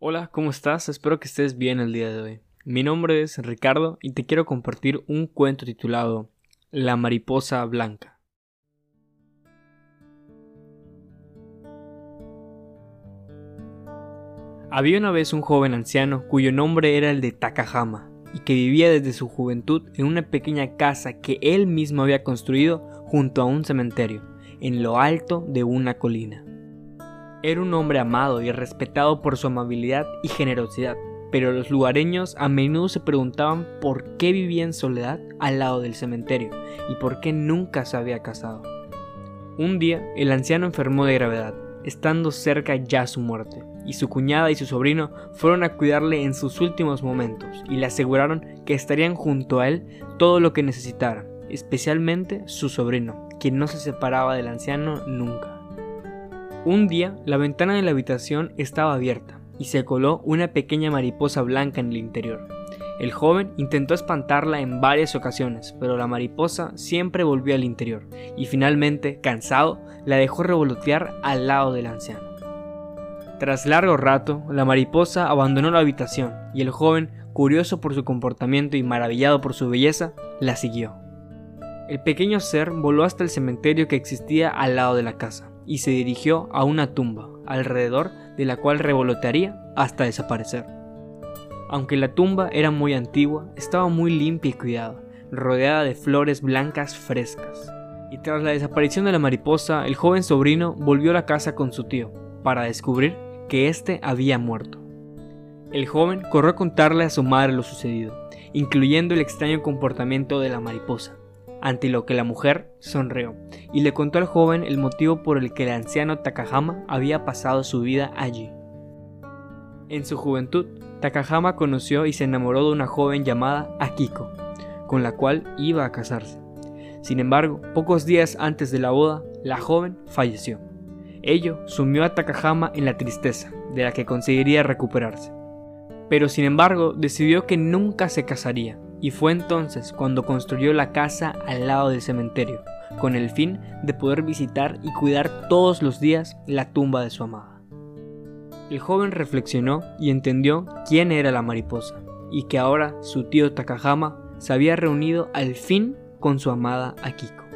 Hola, ¿cómo estás? Espero que estés bien el día de hoy. Mi nombre es Ricardo y te quiero compartir un cuento titulado La mariposa blanca. Había una vez un joven anciano cuyo nombre era el de Takahama y que vivía desde su juventud en una pequeña casa que él mismo había construido junto a un cementerio, en lo alto de una colina. Era un hombre amado y respetado por su amabilidad y generosidad, pero los lugareños a menudo se preguntaban por qué vivía en soledad al lado del cementerio y por qué nunca se había casado. Un día, el anciano enfermó de gravedad, estando cerca ya su muerte, y su cuñada y su sobrino fueron a cuidarle en sus últimos momentos y le aseguraron que estarían junto a él todo lo que necesitara, especialmente su sobrino, quien no se separaba del anciano nunca. Un día, la ventana de la habitación estaba abierta y se coló una pequeña mariposa blanca en el interior. El joven intentó espantarla en varias ocasiones, pero la mariposa siempre volvió al interior y finalmente, cansado, la dejó revolotear al lado del anciano. Tras largo rato, la mariposa abandonó la habitación y el joven, curioso por su comportamiento y maravillado por su belleza, la siguió. El pequeño ser voló hasta el cementerio que existía al lado de la casa y se dirigió a una tumba, alrededor de la cual revolotearía hasta desaparecer. Aunque la tumba era muy antigua, estaba muy limpia y cuidada, rodeada de flores blancas frescas. Y tras la desaparición de la mariposa, el joven sobrino volvió a la casa con su tío, para descubrir que éste había muerto. El joven corrió a contarle a su madre lo sucedido, incluyendo el extraño comportamiento de la mariposa, ante lo que la mujer sonrió y le contó al joven el motivo por el que el anciano Takahama había pasado su vida allí. En su juventud, Takahama conoció y se enamoró de una joven llamada Akiko, con la cual iba a casarse. Sin embargo, pocos días antes de la boda, la joven falleció. Ello sumió a Takahama en la tristeza, de la que conseguiría recuperarse. Pero sin embargo, decidió que nunca se casaría, y fue entonces cuando construyó la casa al lado del cementerio, con el fin de poder visitar y cuidar todos los días la tumba de su amada. El joven reflexionó y entendió quién era la mariposa, y que ahora su tío Takahama se había reunido al fin con su amada Akiko.